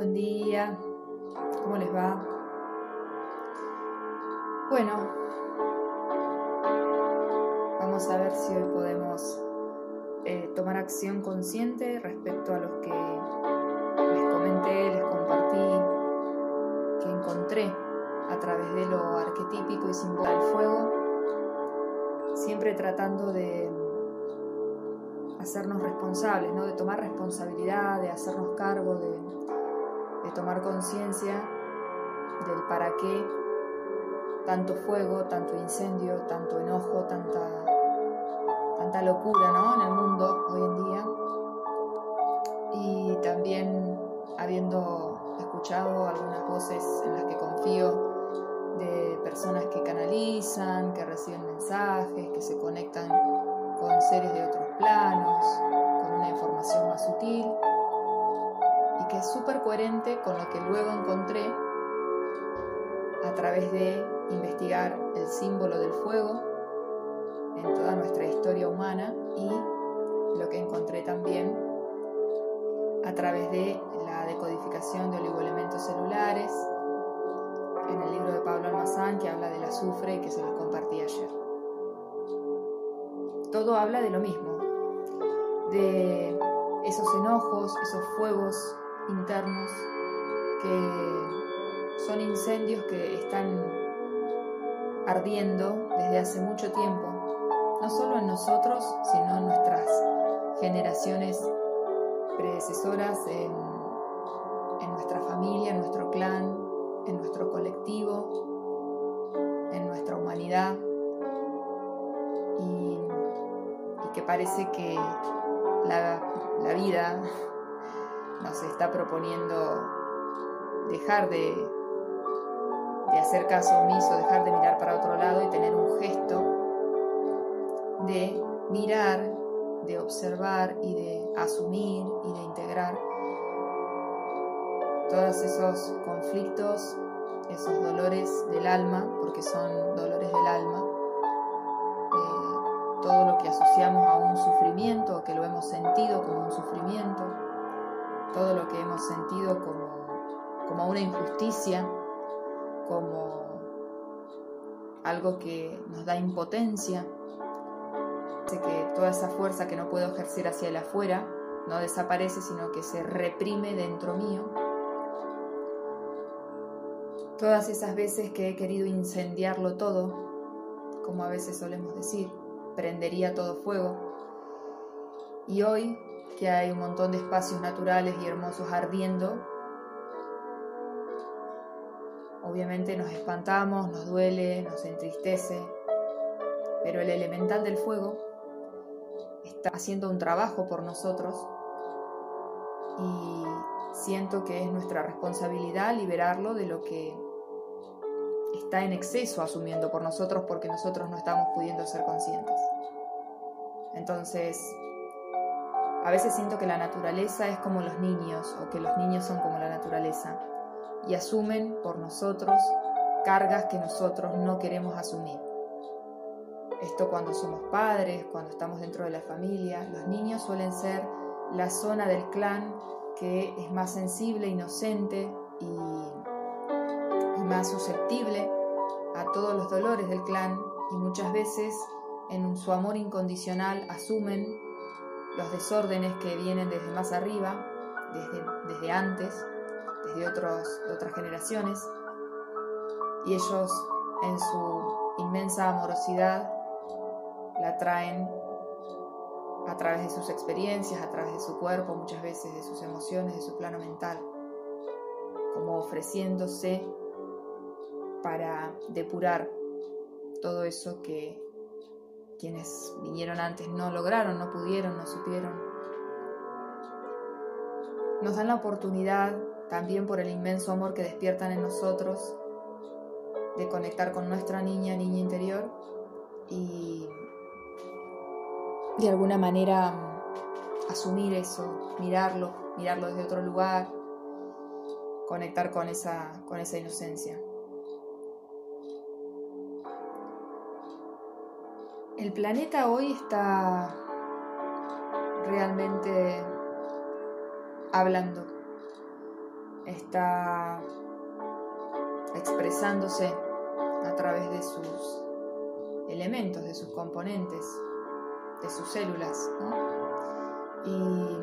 buen día, ¿cómo les va? Bueno, vamos a ver si hoy podemos eh, tomar acción consciente respecto a los que les comenté, les compartí, que encontré a través de lo arquetípico y simbólico del fuego, siempre tratando de hacernos responsables, ¿no? de tomar responsabilidad, de hacernos cargo, de, de tomar conciencia del para qué tanto fuego, tanto incendio, tanto enojo, tanta, tanta locura ¿no? en el mundo hoy en día. Y también habiendo escuchado algunas voces en las que confío de personas que canalizan, que reciben mensajes, que se conectan con seres de otros planos, con una información más sutil que es súper coherente con lo que luego encontré a través de investigar el símbolo del fuego en toda nuestra historia humana y lo que encontré también a través de la decodificación de oligoelementos celulares en el libro de Pablo Almazán que habla del azufre y que se los compartí ayer. Todo habla de lo mismo, de esos enojos, esos fuegos internos que son incendios que están ardiendo desde hace mucho tiempo, no solo en nosotros, sino en nuestras generaciones predecesoras, en, en nuestra familia, en nuestro clan, en nuestro colectivo, en nuestra humanidad, y, que parece que la, la vida nos está proponiendo dejar de, de hacer caso omiso, dejar de mirar para otro lado y tener un gesto de mirar, de observar y de asumir y de integrar todos esos conflictos, esos dolores del alma, porque son dolores del alma, eh, todo lo que asociamos a un sufrimiento que lo hemos sentido como un sufrimiento, todo lo que hemos sentido como, como una injusticia, como algo que nos da impotencia, que toda esa fuerza que no puedo ejercer hacia el afuera no desaparece, sino que se reprime dentro mío. Todas esas veces que he querido incendiarlo todo, como a veces solemos decir, prendería todo fuego. Y hoy, que hay un montón de espacios naturales y hermosos ardiendo, obviamente nos espantamos, nos duele, nos entristece, pero el elemental del fuego está haciendo un trabajo por nosotros y siento que es nuestra responsabilidad liberarlo de lo que está en exceso asumiendo por nosotros porque nosotros no estamos pudiendo ser conscientes. Entonces, a veces siento que la naturaleza es como los niños o que los niños son como la naturaleza y asumen por nosotros cargas que nosotros no queremos asumir. Esto cuando somos padres, cuando estamos dentro de la familia, los niños suelen ser la zona del clan que es más sensible, inocente y, más susceptible a todos los dolores del clan y muchas veces en su amor incondicional asumen los desórdenes que vienen desde más arriba, desde, desde antes, desde otros, otras generaciones, y ellos en su inmensa amorosidad la traen a través de sus experiencias, a través de su cuerpo, muchas veces de sus emociones, de su plano mental, como ofreciéndose para depurar todo eso que quienes vinieron antes no lograron, no pudieron, no supieron. Nos dan la oportunidad, también por el inmenso amor que despiertan en nosotros, de conectar con nuestra niña, niña interior y de alguna manera asumir eso, mirarlo, mirarlo desde otro lugar, conectar con esa, con esa inocencia. El planeta hoy está realmente hablando. está expresándose a través de sus elementos, de sus componentes, de sus células. Y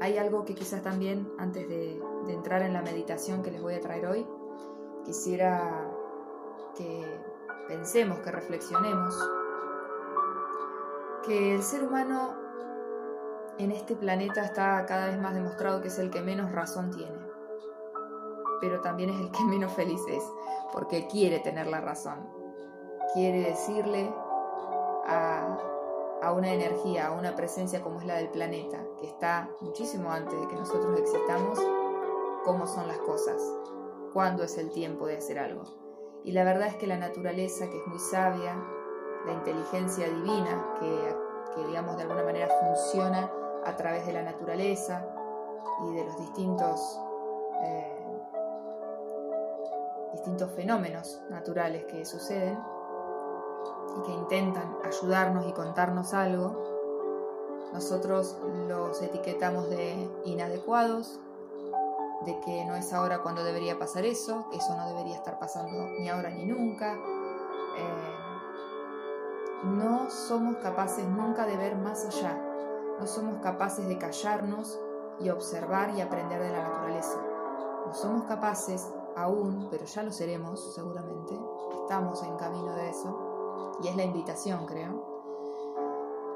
hay algo que quizás también, antes de, de entrar en la meditación que les voy a traer hoy, quisiera que pensemos, que reflexionemos, que el ser humano en este planeta está cada vez más demostrado que es el que menos razón tiene, pero también es el que menos feliz es, porque quiere tener la razón, quiere decirle a, a una energía, a una presencia como es la del planeta, que está muchísimo antes de que nosotros existamos, cómo son las cosas, cuándo es el tiempo de hacer algo. Y la verdad es que la naturaleza, que es muy sabia, la inteligencia divina, que, digamos de alguna manera funciona a través de la naturaleza y de los distintos, eh, distintos fenómenos naturales que suceden y que intentan ayudarnos y contarnos algo, nosotros los etiquetamos de inadecuados, de que no es ahora cuando debería pasar eso, que eso no debería estar pasando ni ahora ni nunca. Eh, no somos capaces nunca de ver más allá, no somos capaces de callarnos y observar y aprender de la naturaleza. No somos capaces aún, pero ya lo seremos seguramente, estamos en camino de eso, y es la invitación creo.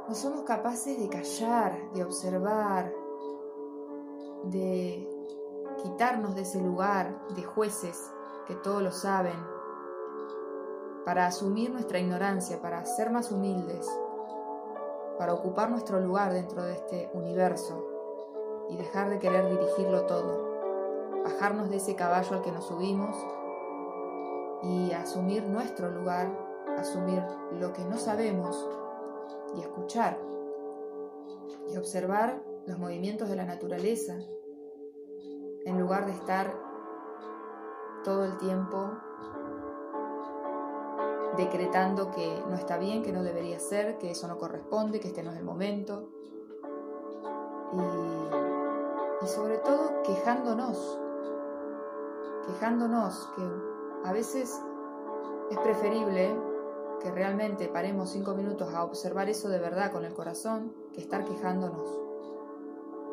No somos capaces de callar, de observar, de quitarnos de ese lugar de jueces que todo lo saben, para asumir nuestra ignorancia, para ser más humildes, para ocupar nuestro lugar dentro de este universo y dejar de querer dirigirlo todo, bajarnos de ese caballo al que nos subimos y asumir nuestro lugar, asumir lo que no sabemos y escuchar y observar los movimientos de la naturaleza en lugar de estar todo el tiempo decretando que no está bien, que no debería ser, que eso no corresponde, que este no es el momento. Y, sobre todo quejándonos, quejándonos, que a veces es preferible que realmente paremos cinco minutos a observar eso de verdad con el corazón que estar quejándonos.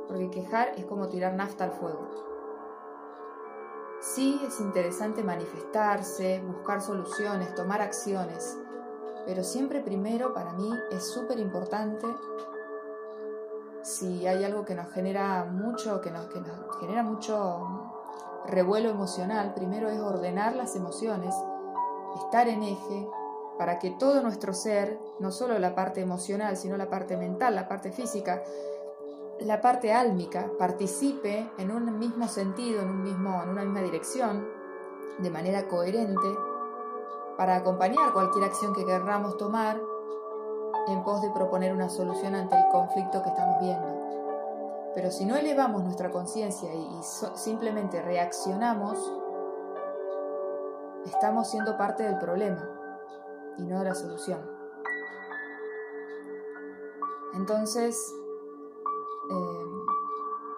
Porque quejar es como tirar nafta al fuego. Sí es interesante manifestarse, buscar soluciones, tomar acciones, pero siempre primero para mí es súper importante si hay algo que nos genera mucho, que nos, que nos genera mucho revuelo emocional, primero es ordenar las emociones, estar en eje, para que todo nuestro ser, no solo la parte emocional, sino la parte mental, la parte física, la parte álmica participe en un mismo sentido, en, un mismo, en una misma dirección, de manera coherente, para acompañar cualquier acción que querramos tomar en pos de proponer una solución ante el conflicto que estamos viendo. Pero si no elevamos nuestra conciencia y, simplemente reaccionamos, estamos siendo parte del problema y no de la solución. Entonces, eh,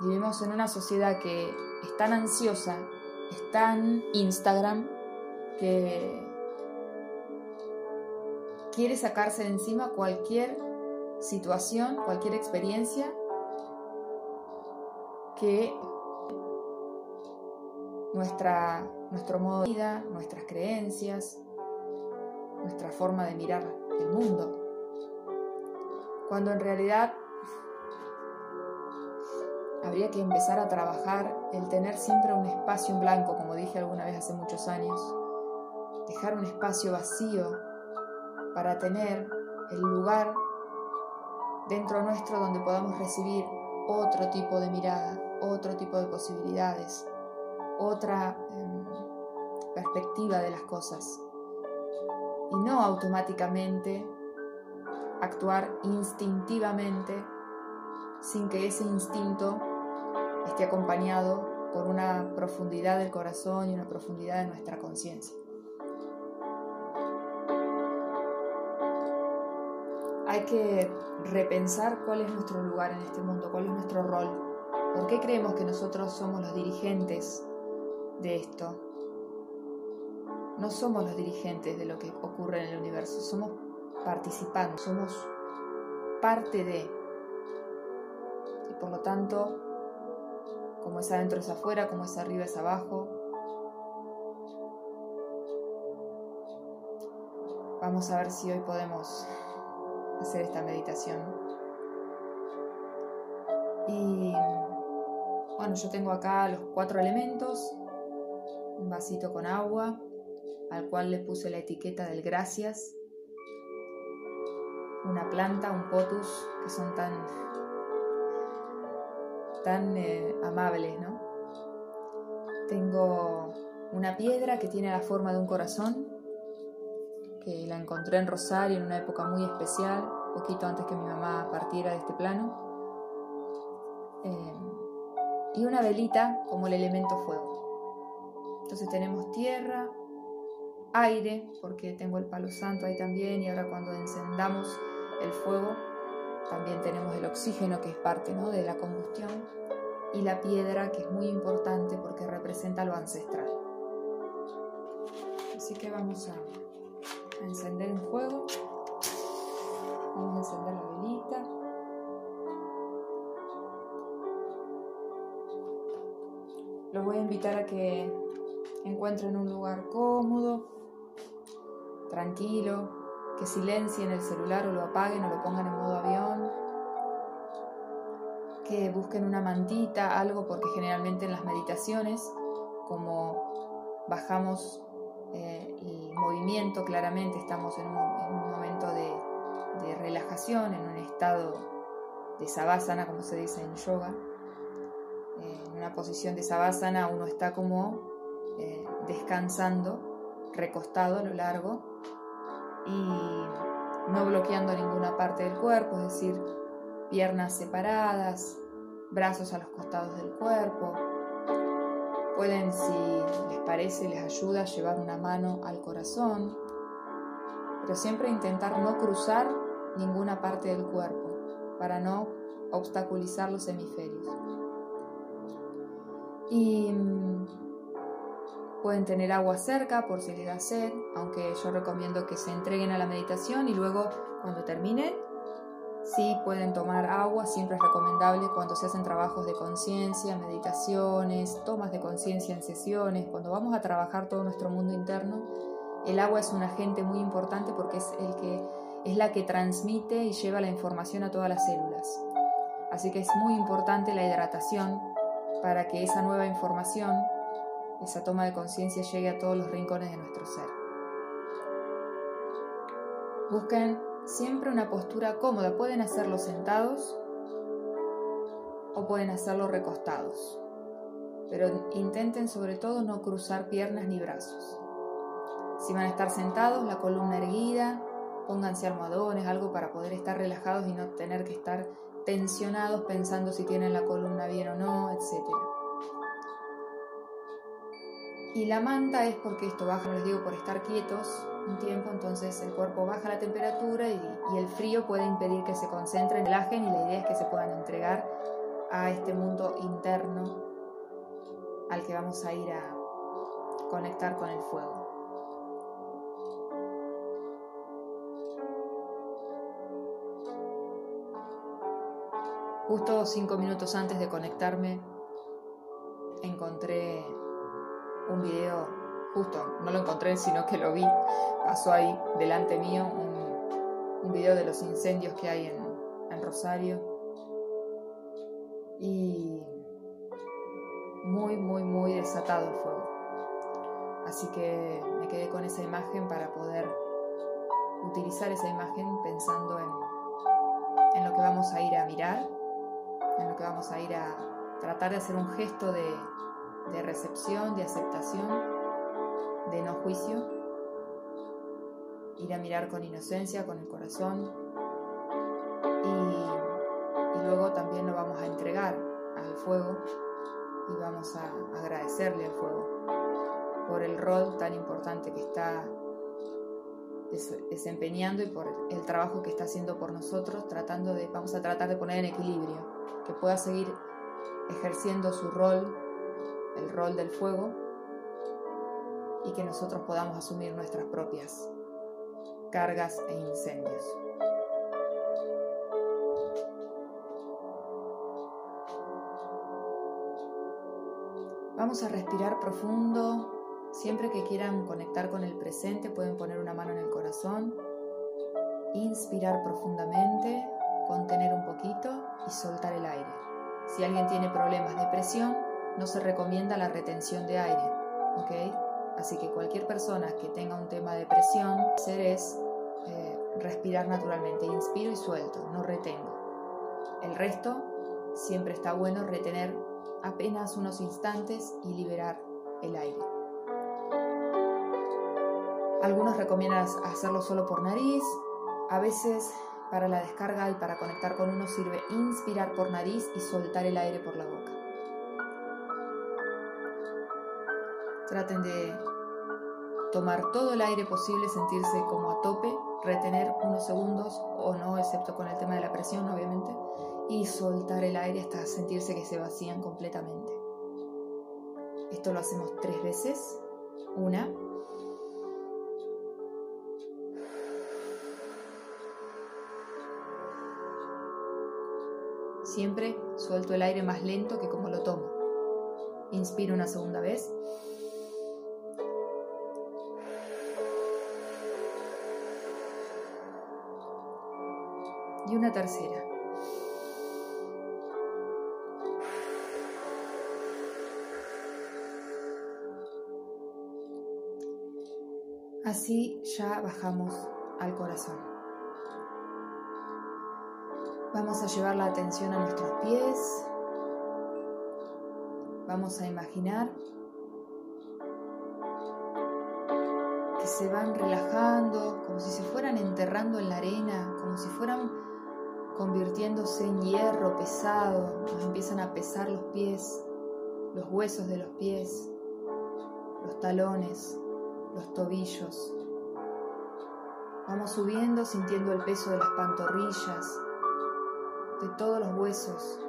vivimos en una sociedad que es tan ansiosa, es tan Instagram, que quiere sacarse de encima cualquier situación, cualquier experiencia que nuestra, nuestro modo de vida, nuestras creencias, nuestra forma de mirar el mundo. Cuando en realidad habría que empezar a trabajar el tener siempre un espacio en blanco, como dije alguna vez hace muchos años. Dejar un espacio vacío para tener el lugar dentro nuestro donde podamos recibir otro tipo de mirada, otro tipo de posibilidades, otra em, perspectiva de las cosas. Y no automáticamente actuar instintivamente sin que ese instinto esté acompañado por una profundidad del corazón y una profundidad de nuestra conciencia. Hay que repensar cuál es nuestro lugar en este mundo, cuál es nuestro rol. ¿Por qué creemos que nosotros somos los dirigentes de esto? No somos los dirigentes de lo que ocurre en el universo, somos participantes, somos parte de. Y por lo tanto, como es adentro es afuera, como es arriba es abajo. Vamos a ver si hoy podemos hacer esta meditación. Y bueno, yo tengo acá los cuatro elementos, un vasito con agua, al cual le puse la etiqueta del gracias, una planta, un potus, que son tan, tan eh, amables, ¿no? Tengo una piedra que tiene la forma de un corazón, que la encontré en Rosario en una época muy especial, poquito antes que mi mamá partiera de este plano. Eh, y una velita como el elemento fuego. Entonces tenemos tierra, aire, porque tengo el palo santo ahí también, y ahora cuando encendamos el fuego, también tenemos el oxígeno que es parte ¿no? de la combustión, y la piedra que es muy importante porque representa lo ancestral. Así que vamos a, a encender un fuego, vamos a encender la velita. Los voy a invitar a que encuentren un lugar cómodo, tranquilo, que silencien el celular o lo apaguen o lo pongan en modo avión, que busquen una mantita, algo, porque generalmente en las meditaciones, como bajamos eh, el movimiento, claramente estamos en un, momento de, relajación, en un estado de savasana, como se dice en yoga. Eh, en una posición de savasana uno está como eh, descansando, recostado a lo largo y no bloqueando ninguna parte del cuerpo, es decir, piernas separadas, brazos a los costados del cuerpo. Pueden, si les parece, les ayuda, llevar una mano al corazón, pero siempre intentar no cruzar ninguna parte del cuerpo para no obstaculizar los hemisferios. Y mm, Pueden tener agua cerca por si les da sed, aunque yo recomiendo que se entreguen a la meditación y luego cuando terminen, sí pueden tomar agua, siempre es recomendable cuando se hacen trabajos de conciencia, meditaciones, tomas de conciencia en sesiones, cuando vamos a trabajar todo nuestro mundo interno, el agua es un agente muy importante porque es el que es la que transmite y lleva la información a todas las células. Así que es muy importante la hidratación para que esa nueva información esa toma de conciencia llegue a todos los rincones de nuestro ser. Busquen siempre una postura cómoda. Pueden hacerlo sentados o pueden hacerlo recostados. Pero intenten sobre todo no cruzar piernas ni brazos. Si van a estar sentados, la columna erguida, pónganse almohadones, algo para poder estar relajados y no tener que estar tensionados pensando si tienen la columna bien o no, etcétera. Y la manta es porque esto baja, les digo, por estar quietos un tiempo, entonces el cuerpo baja la temperatura y, el frío puede impedir que se concentren, relajen y la idea es que se puedan entregar a este mundo interno al que vamos a ir a conectar con el fuego. Justo cinco minutos antes de conectarme encontré un video, justo, no lo encontré, sino que lo vi, pasó ahí delante mío, un, video de los incendios que hay en, Rosario. Y muy, muy, muy desatado el fuego. Así que me quedé con esa imagen para poder utilizar esa imagen pensando en, en lo que vamos a ir a mirar, en lo que vamos a ir a tratar de hacer un gesto de, de recepción, de aceptación, de no juicio, ir a mirar con inocencia, con el corazón. Y, luego también lo vamos a entregar al fuego y vamos a agradecerle al fuego por el rol tan importante que está desempeñando y por el trabajo que está haciendo por nosotros, tratando de, vamos a tratar de poner en equilibrio, que pueda seguir ejerciendo su rol, el rol del fuego, y que nosotros podamos asumir nuestras propias cargas e incendios. Vamos a respirar profundo. Siempre que quieran conectar con el presente pueden poner una mano en el corazón, inspirar profundamente, contener un poquito y soltar el aire. Si alguien tiene problemas de presión, no se recomienda la retención de aire, ¿ok? Así que cualquier persona que tenga un tema de presión, hacer es eh, respirar naturalmente, inspiro y suelto, no retengo. El resto siempre está bueno retener apenas unos instantes y liberar el aire. Algunos recomiendan hacerlo solo por nariz, a veces para la descarga y para conectar con uno sirve inspirar por nariz y soltar el aire por la boca. Traten de tomar todo el aire posible, sentirse como a tope, retener unos segundos o no, excepto con el tema de la presión, obviamente, y soltar el aire hasta sentirse que se vacían completamente. Esto lo hacemos tres veces. Una. Siempre suelto el aire más lento que como lo tomo. Inspiro una segunda vez. Y una tercera. Así ya bajamos al corazón. Vamos a llevar la atención a nuestros pies. Vamos a imaginar que se van relajando, como si se fueran enterrando en la arena, como si fueran convirtiéndose en hierro pesado. Nos empiezan a pesar los pies, los huesos de los pies, los talones, los tobillos. Vamos subiendo sintiendo el peso de las pantorrillas, de todos los huesos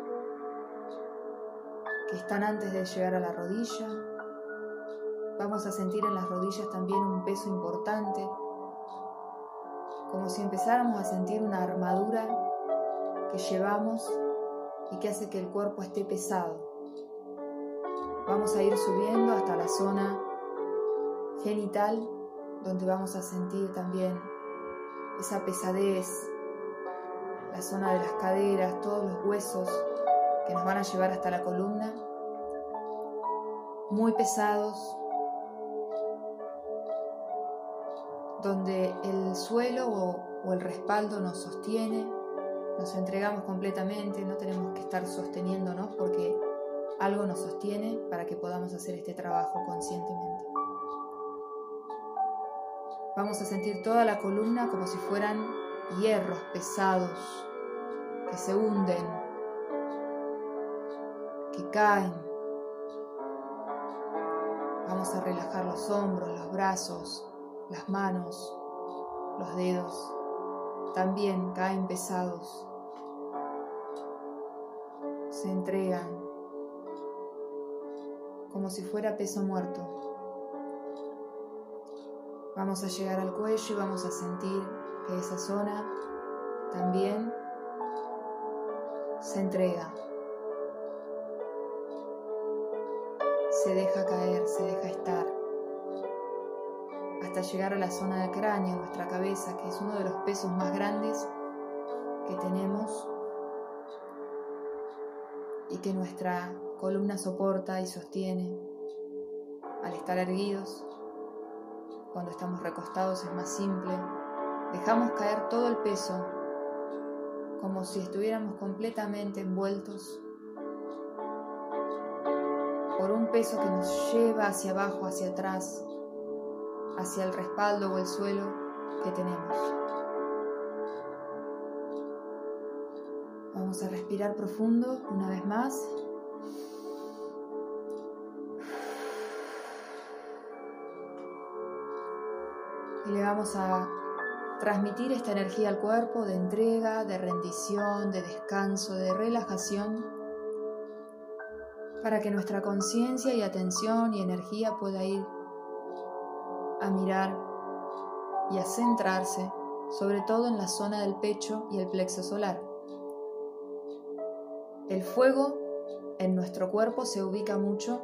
que están antes de llegar a la rodilla. Vamos a sentir en las rodillas también un peso importante, como si empezáramos a sentir una armadura que llevamos y que hace que el cuerpo esté pesado. Vamos a ir subiendo hasta la zona genital, donde vamos a sentir también esa pesadez, la zona de las caderas, todos los huesos que nos van a llevar hasta la columna, muy pesados, donde el suelo o, el respaldo nos sostiene, nos entregamos completamente, no tenemos que estar sosteniéndonos porque algo nos sostiene para que podamos hacer este trabajo conscientemente. Vamos a sentir toda la columna como si fueran hierros pesados que se hunden, que caen. Vamos a relajar los hombros, los brazos, las manos, los dedos. También caen pesados. Se entregan como si fuera peso muerto. Vamos a llegar al cuello y vamos a sentir que esa zona también se entrega. Se deja caer, se deja estar. Hasta llegar a la zona del cráneo, nuestra cabeza, que es uno de los pesos más grandes que tenemos y que nuestra columna soporta y sostiene al estar erguidos cuando estamos recostados es más simple. Dejamos caer todo el peso como si estuviéramos completamente envueltos por un peso que nos lleva hacia abajo, hacia atrás, hacia el respaldo o el suelo que tenemos. Vamos a respirar profundo una vez más. y le vamos a transmitir esta energía al cuerpo de entrega, de rendición, de descanso, de relajación. para que nuestra conciencia y atención y energía pueda ir a mirar y a centrarse sobre todo en la zona del pecho y el plexo solar. El fuego en nuestro cuerpo se ubica mucho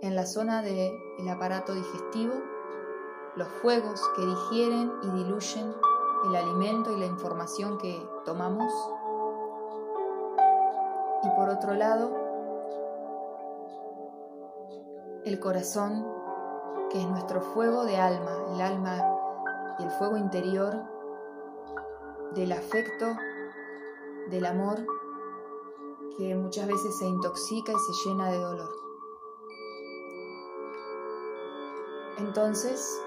en la zona del aparato digestivo, los fuegos que digieren y diluyen el alimento y la información que tomamos. Y por otro lado, el corazón, que es nuestro fuego de alma, el alma y el fuego interior del afecto, del amor, que muchas veces se intoxica y se llena de dolor. Entonces,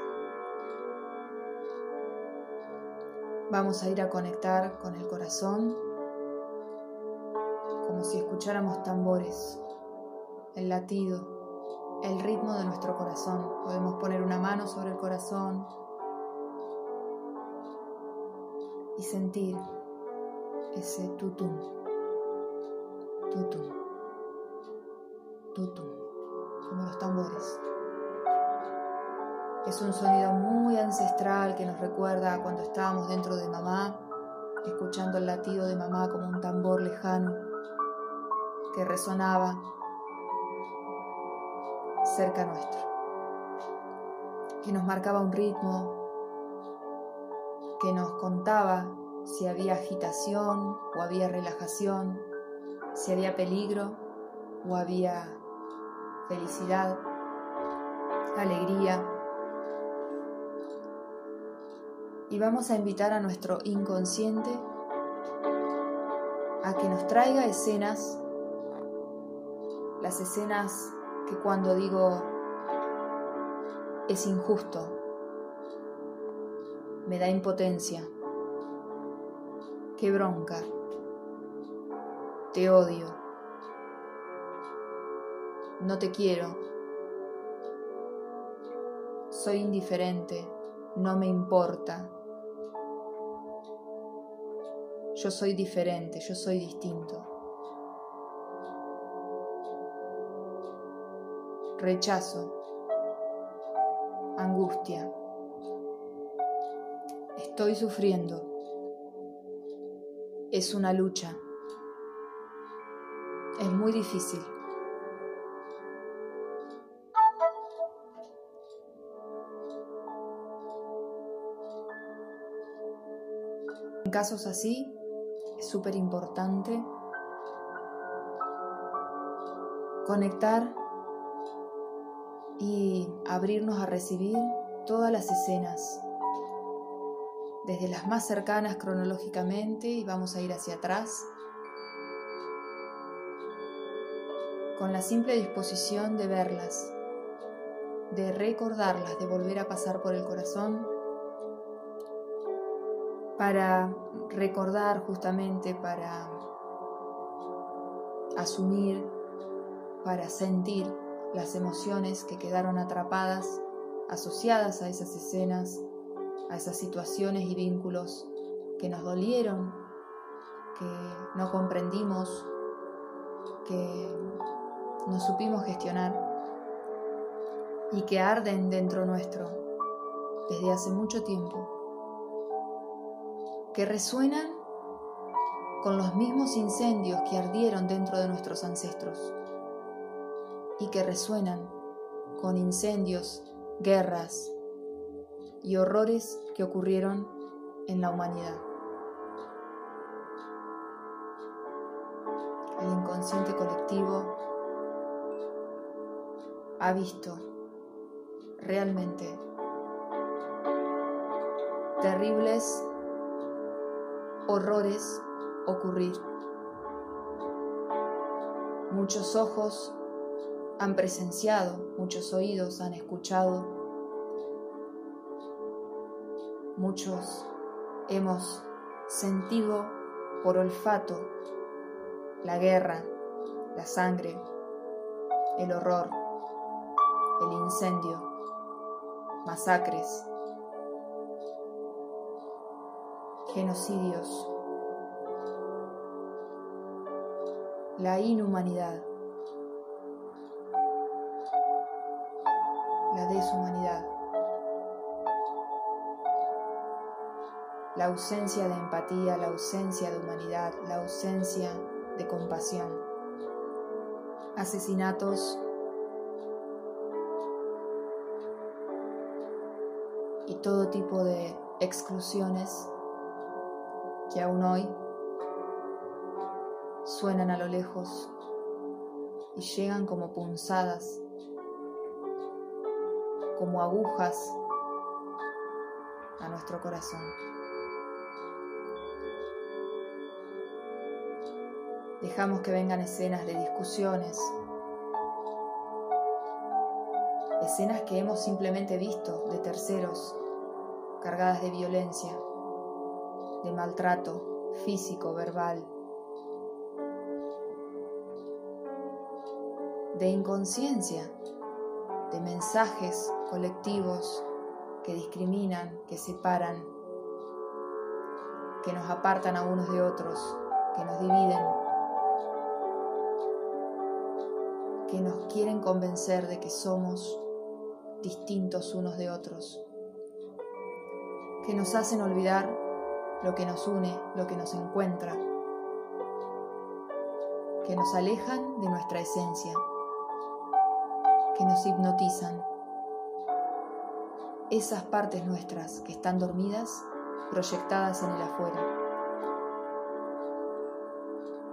vamos a ir a conectar con el corazón como si escucháramos tambores, el latido, el ritmo de nuestro corazón. Podemos poner una mano sobre el corazón y sentir ese tutum, tutum, tutum, como los tambores. Es un sonido muy ancestral que nos recuerda cuando estábamos dentro de mamá, escuchando el latido de mamá como un tambor lejano que resonaba cerca nuestro, que nos marcaba un ritmo, que nos contaba si había agitación o había relajación, si había peligro o había felicidad, alegría. Y vamos a invitar a nuestro inconsciente a que nos traiga escenas, las escenas que cuando digo es injusto, me da impotencia. Qué bronca. Te odio. No te quiero. Soy indiferente. No me importa. Yo soy diferente, yo soy distinto. Rechazo. Angustia. Estoy sufriendo. Es una lucha. Es muy difícil. En casos así, es súper importante conectar y abrirnos a recibir todas las escenas. Desde las más cercanas cronológicamente y vamos a ir hacia atrás, con la simple disposición de verlas, de recordarlas, de volver a pasar por el corazón, para recordar justamente, para asumir, para sentir las emociones que quedaron atrapadas, asociadas a esas escenas a esas situaciones y vínculos que nos dolieron, que no comprendimos, que no supimos gestionar y que arden dentro nuestro desde hace mucho tiempo, que resuenan con los mismos incendios que ardieron dentro de nuestros ancestros y que resuenan con incendios, guerras, y horrores que ocurrieron en la humanidad. El inconsciente colectivo ha visto realmente terribles horrores ocurrir. Muchos ojos han presenciado, muchos oídos han escuchado. Muchos hemos sentido por olfato la guerra, la sangre, el horror, el incendio, masacres, genocidios, la inhumanidad, la deshumanidad, la ausencia de empatía, la ausencia de humanidad, la ausencia de compasión, asesinatos. Y todo tipo de exclusiones que aún hoy suenan a lo lejos y llegan como punzadas, como agujas a nuestro corazón. Dejamos que vengan escenas de discusiones, escenas que hemos simplemente visto de terceros, cargadas de violencia, de maltrato físico, verbal, de inconsciencia, de mensajes colectivos que discriminan, que separan, que nos apartan a unos de otros, que nos dividen, que nos quieren convencer de que somos distintos unos de otros, que nos hacen olvidar lo que nos une, lo que nos encuentra, que nos alejan de nuestra esencia que nos hipnotizan. Esas partes nuestras que están dormidas, proyectadas en el afuera.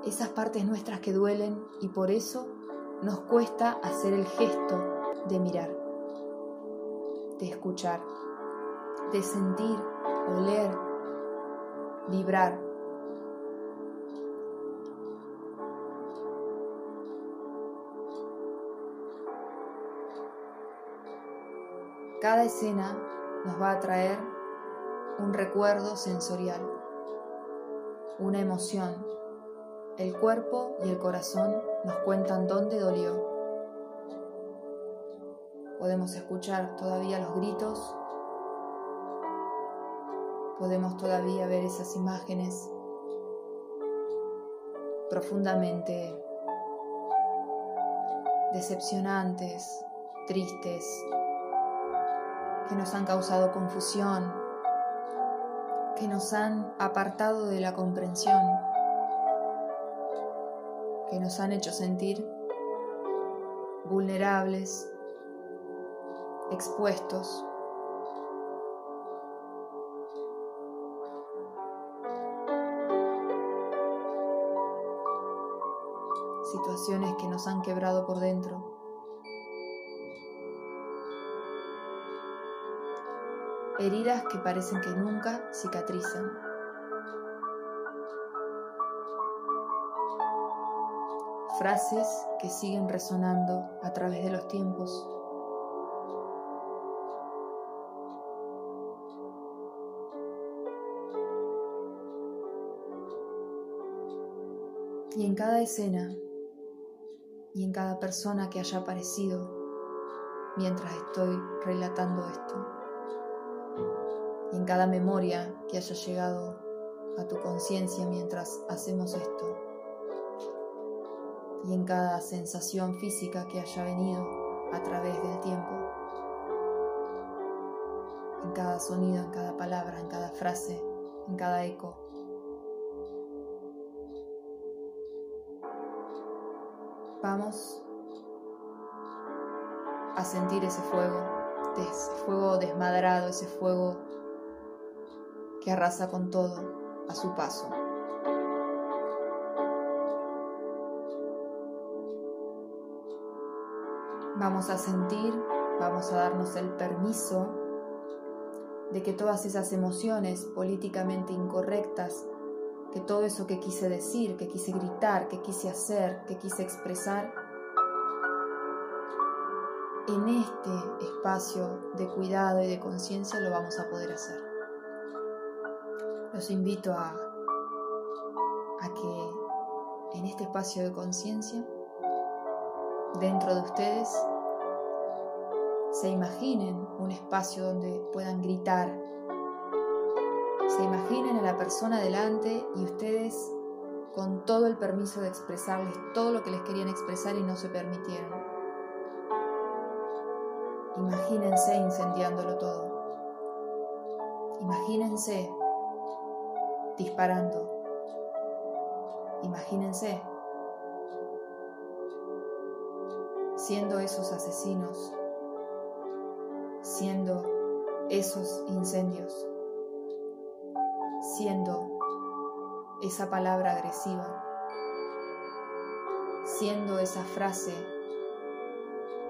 Esas partes nuestras que duelen y por eso nos cuesta hacer el gesto de mirar, de escuchar, de sentir, oler, vibrar Cada escena nos va a traer un recuerdo sensorial, una emoción. El cuerpo y el corazón nos cuentan dónde dolió. Podemos escuchar todavía los gritos, podemos todavía ver esas imágenes profundamente decepcionantes, tristes, que nos han causado confusión, que nos han apartado de la comprensión, que nos han hecho sentir vulnerables, expuestos. situaciones que nos han quebrado por dentro. Heridas que parecen que nunca cicatrizan. Frases que siguen resonando a través de los tiempos. Y en cada escena y en cada persona que haya aparecido mientras estoy relatando esto, en cada memoria que haya llegado a tu conciencia mientras hacemos esto y en cada sensación física que haya venido a través del tiempo, en cada sonido, en cada palabra, en cada frase, en cada eco. Vamos a sentir ese fuego, ese fuego desmadrado, ese fuego que arrasa con todo a su paso. Vamos a sentir, vamos a darnos el permiso de que todas esas emociones políticamente incorrectas, que todo eso que quise decir, que quise gritar, que quise hacer, que quise expresar, en este espacio de cuidado y de conciencia lo vamos a poder hacer los invito a, que en este espacio de conciencia, dentro de ustedes, se imaginen un espacio donde puedan gritar, se imaginen a la persona delante y ustedes con todo el permiso de expresarles todo lo que les querían expresar y no se permitieron. Imagínense incendiándolo todo. Imagínense disparando. Imagínense siendo esos asesinos, siendo esos incendios, siendo esa palabra agresiva, siendo esa frase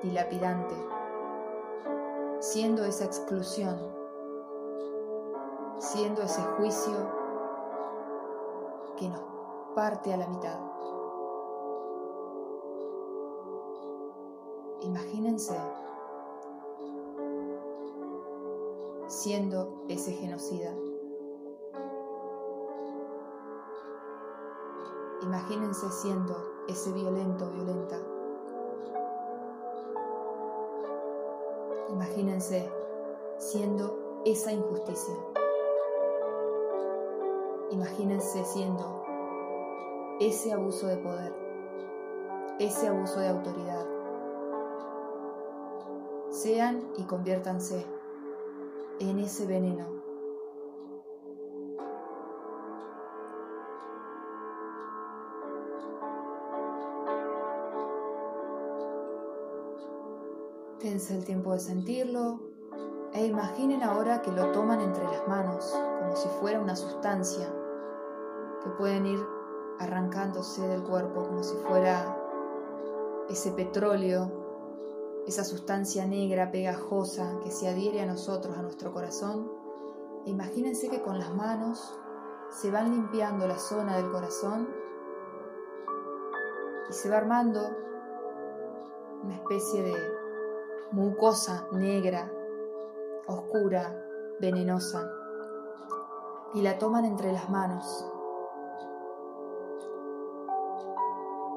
dilapidante, siendo esa exclusión, siendo ese juicio que nos parte a la mitad. Imagínense siendo ese genocida. Imagínense siendo ese violento violenta. Imagínense siendo esa injusticia. Imagínense siendo ese abuso de poder, ese abuso de autoridad. Sean y conviértanse en ese veneno Dense el tiempo de sentirlo e imaginen ahora que lo toman entre las manos, como si fuera una sustancia, que pueden ir arrancándose del cuerpo como si fuera ese petróleo, esa sustancia negra, pegajosa, que se adhiere a nosotros, a nuestro corazón. E imagínense que con las manos se van limpiando la zona del corazón y se va armando una especie de mucosa negra, oscura, venenosa, y la toman entre las manos.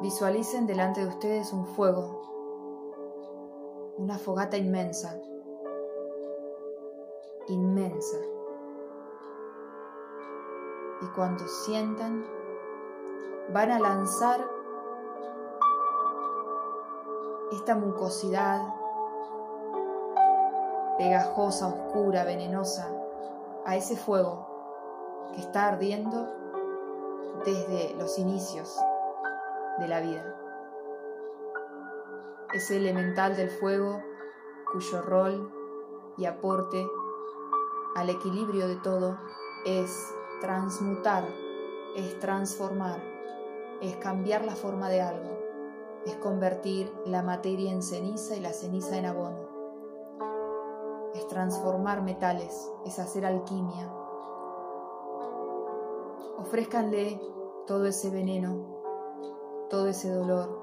Visualicen delante de ustedes un fuego, una fogata inmensa, inmensa. Y cuando sientan, van a lanzar esta mucosidad pegajosa, oscura, venenosa, a ese fuego que está ardiendo desde los inicios de la vida. Ese elemental del fuego cuyo rol y aporte al equilibrio de todo es transmutar, es transformar, es cambiar la forma de algo, es convertir la materia en ceniza y la ceniza en abono es transformar metales, es hacer alquimia. Ofrézcanle todo ese veneno, todo ese dolor,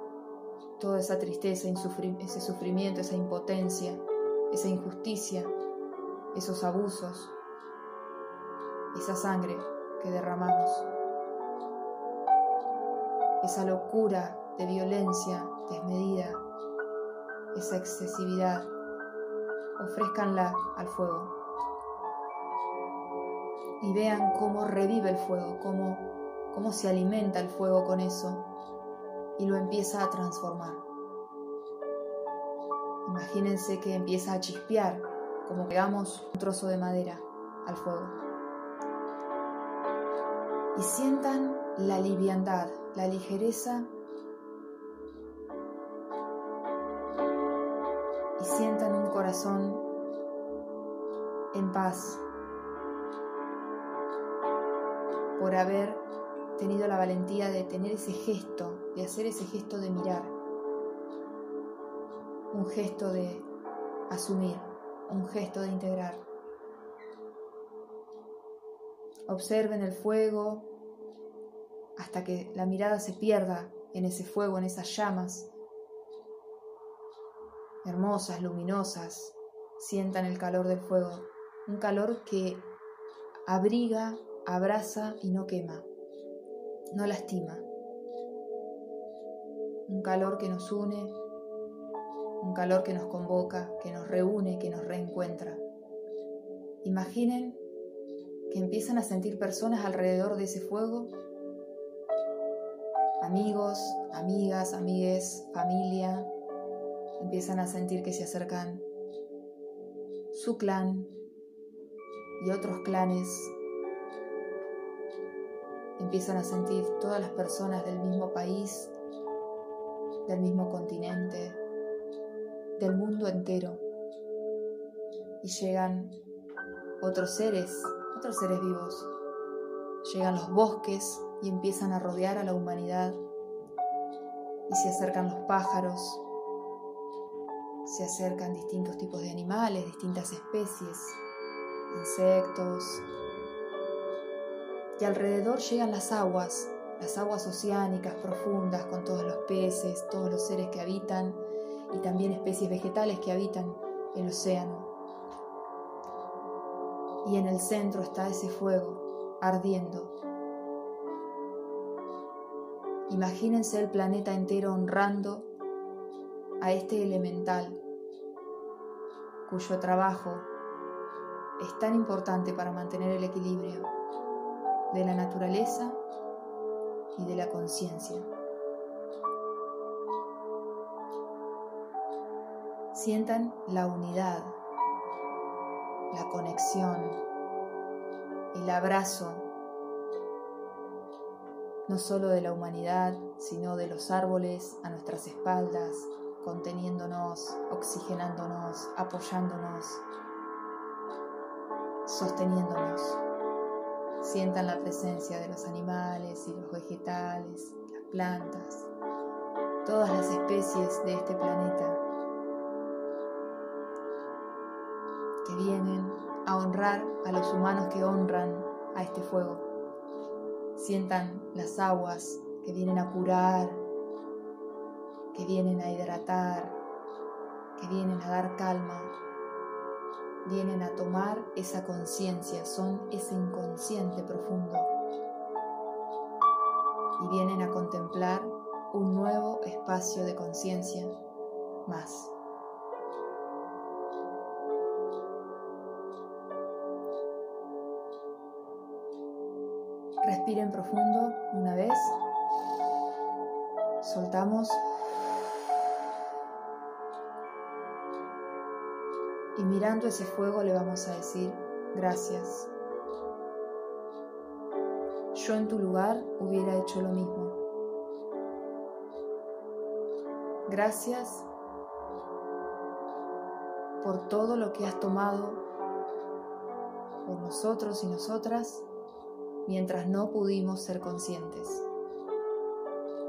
toda esa tristeza, ese sufrimiento, esa impotencia, esa injusticia, esos abusos, esa sangre que derramamos, esa locura de violencia desmedida, esa excesividad ofrézcanla al fuego. Y vean cómo revive el fuego, cómo, cómo se alimenta el fuego con eso y lo empieza a transformar. Imagínense que empieza a chispear, como pegamos un trozo de madera al fuego. Y sientan la liviandad, la ligereza y sientan un corazón en paz por haber tenido la valentía de tener ese gesto, de hacer ese gesto de mirar, un gesto de asumir, un gesto de integrar. Observen el fuego hasta que la mirada se pierda en ese fuego, en esas llamas, hermosas, luminosas, sientan el calor del fuego, un calor que abriga, abraza y no quema, no lastima, un calor que nos une, un calor que nos convoca, que nos reúne, que nos reencuentra. Imaginen que empiezan a sentir personas alrededor de ese fuego, amigos, amigas, amigues, familia, empiezan a sentir que se acercan su clan y otros clanes empiezan a sentir todas las personas del mismo país, del mismo continente, del mundo entero. Y llegan otros seres, otros seres vivos. Llegan los bosques y empiezan a rodear a la humanidad. Y se acercan los pájaros, se acercan distintos tipos de animales, distintas especies, insectos. Y alrededor llegan las aguas, las aguas oceánicas profundas con todos los peces, todos los seres que habitan y también especies vegetales que habitan el océano. Y en el centro está ese fuego ardiendo. Imagínense el planeta entero honrando a este elemental cuyo trabajo es tan importante para mantener el equilibrio de la naturaleza y de la conciencia. Sientan la unidad, la conexión, el abrazo, no solo de la humanidad, sino de los árboles a nuestras espaldas, conteniéndonos, oxigenándonos, apoyándonos, sosteniéndonos. Sientan la presencia de los animales y los vegetales, las plantas, todas las especies de este planeta que vienen a honrar a los humanos que honran a este fuego. Sientan las aguas que vienen a curar, que vienen a hidratar, que vienen a dar calma, vienen a tomar esa conciencia, son ese inconsciente profundo y vienen a contemplar un nuevo espacio de conciencia más. Respiren profundo una vez. Soltamos. Y mirando ese fuego le vamos a decir, gracias. Yo en tu lugar hubiera hecho lo mismo. Gracias por todo lo que has tomado por nosotros y nosotras mientras no pudimos ser conscientes.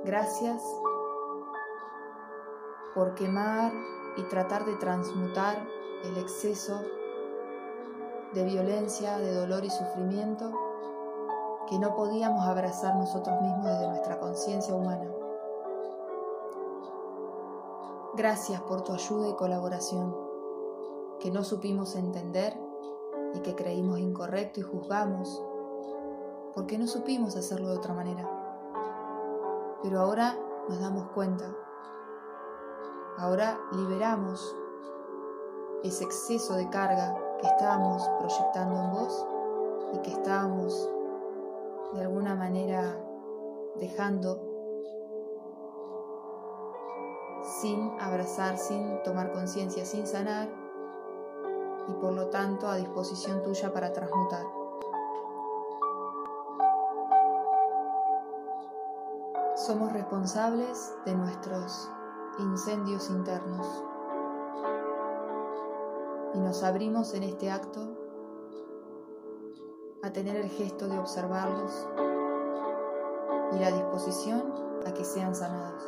Gracias por quemar y tratar de transmutar el exceso de violencia, de dolor y sufrimiento que no podíamos abrazar nosotros mismos desde nuestra conciencia humana. Gracias por tu ayuda y colaboración, que no supimos entender y que creímos incorrecto y juzgamos, porque no supimos hacerlo de otra manera. Pero ahora nos damos cuenta, ahora liberamos ese exceso de carga que estábamos proyectando en vos y que estábamos de alguna manera dejando sin abrazar, sin tomar conciencia, sin sanar y por lo tanto a disposición tuya para transmutar. Somos responsables de nuestros incendios internos y nos abrimos en este acto a tener el gesto de observarlos y la disposición a que sean sanados.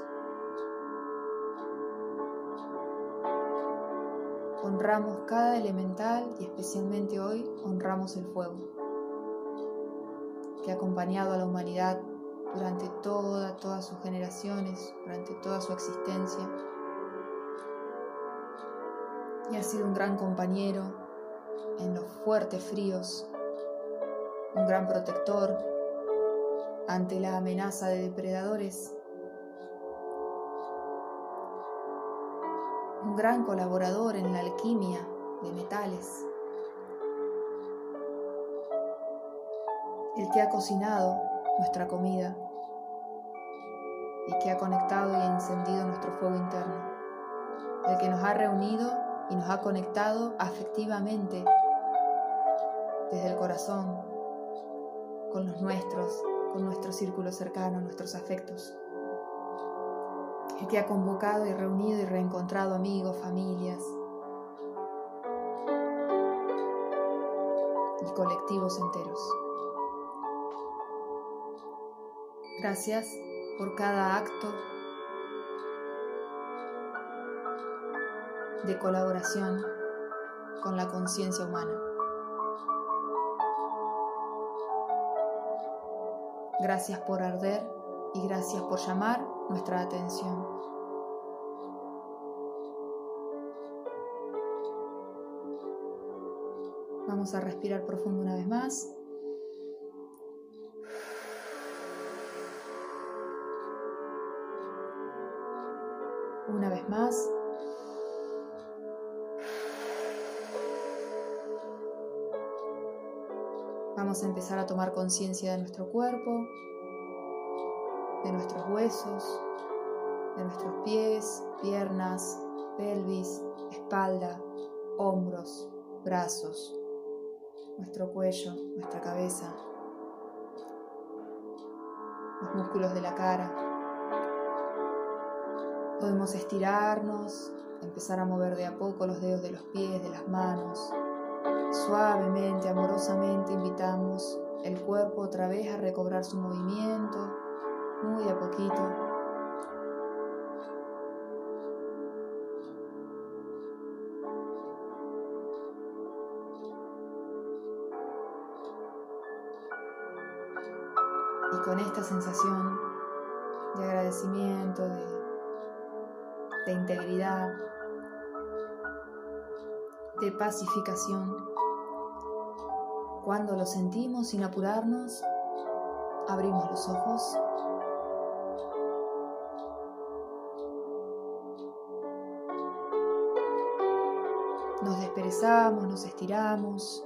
Honramos cada elemental y especialmente hoy honramos el fuego, que ha acompañado a la humanidad durante toda, todas sus generaciones, durante toda su existencia ha sido un gran compañero en los fuertes fríos, un gran protector ante la amenaza de depredadores, un gran colaborador en la alquimia de metales, el que ha cocinado nuestra comida y que ha conectado y encendido nuestro fuego interno, el que nos ha reunido y nos ha conectado afectivamente desde el corazón con los nuestros, con nuestro círculo cercano, nuestros afectos. El que ha convocado y reunido y reencontrado amigos, familias y colectivos enteros. Gracias por cada acto de colaboración con la conciencia humana. Gracias por arder y gracias por llamar nuestra atención. Vamos a respirar profundo una vez más. Una vez más. Vamos a empezar a tomar conciencia de nuestro cuerpo, de nuestros huesos, de nuestros pies, piernas, pelvis, espalda, hombros, brazos, nuestro cuello, nuestra cabeza, los músculos de la cara. Podemos estirarnos, empezar a mover de a poco los dedos de los pies, de las manos. Suavemente, amorosamente el cuerpo otra vez a recobrar su movimiento, muy a poquito. Y con esta sensación de agradecimiento, de, de integridad, de pacificación, cuando lo sentimos sin apurarnos, abrimos los ojos Nos desperezamos, nos estiramos.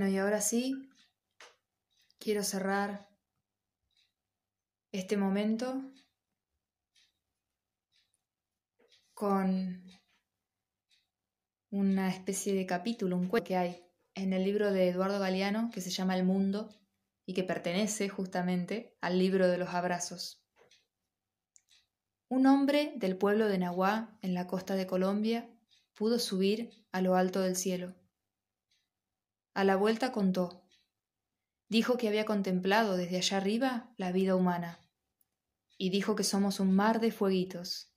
Bueno, y ahora sí, quiero cerrar este momento con una especie de capítulo, un cuento que hay en el libro de Eduardo Galeano que se llama El Mundo y que pertenece justamente al libro de los abrazos. Un hombre del pueblo de Nahuá, en la costa de Colombia, pudo subir a lo alto del cielo. A la vuelta contó. Dijo que había contemplado desde allá arriba la vida humana. Y dijo que somos un mar de fueguitos.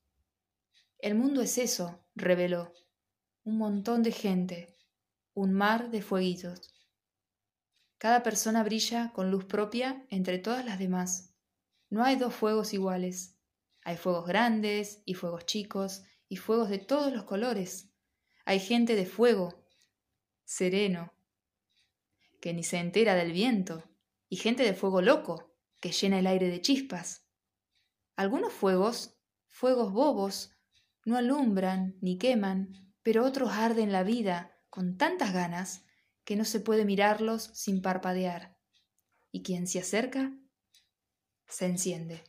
El mundo es eso, reveló. Un montón de gente. Un mar de fueguitos. Cada persona brilla con luz propia entre todas las demás. No hay dos fuegos iguales. Hay fuegos grandes y fuegos chicos y fuegos de todos los colores. Hay gente de fuego, sereno, que ni se entera del viento, y gente de fuego loco, que llena el aire de chispas. Algunos fuegos, fuegos bobos, no alumbran ni queman, pero otros arden la vida con tantas ganas que no se puede mirarlos sin parpadear. Y quien se acerca, se enciende.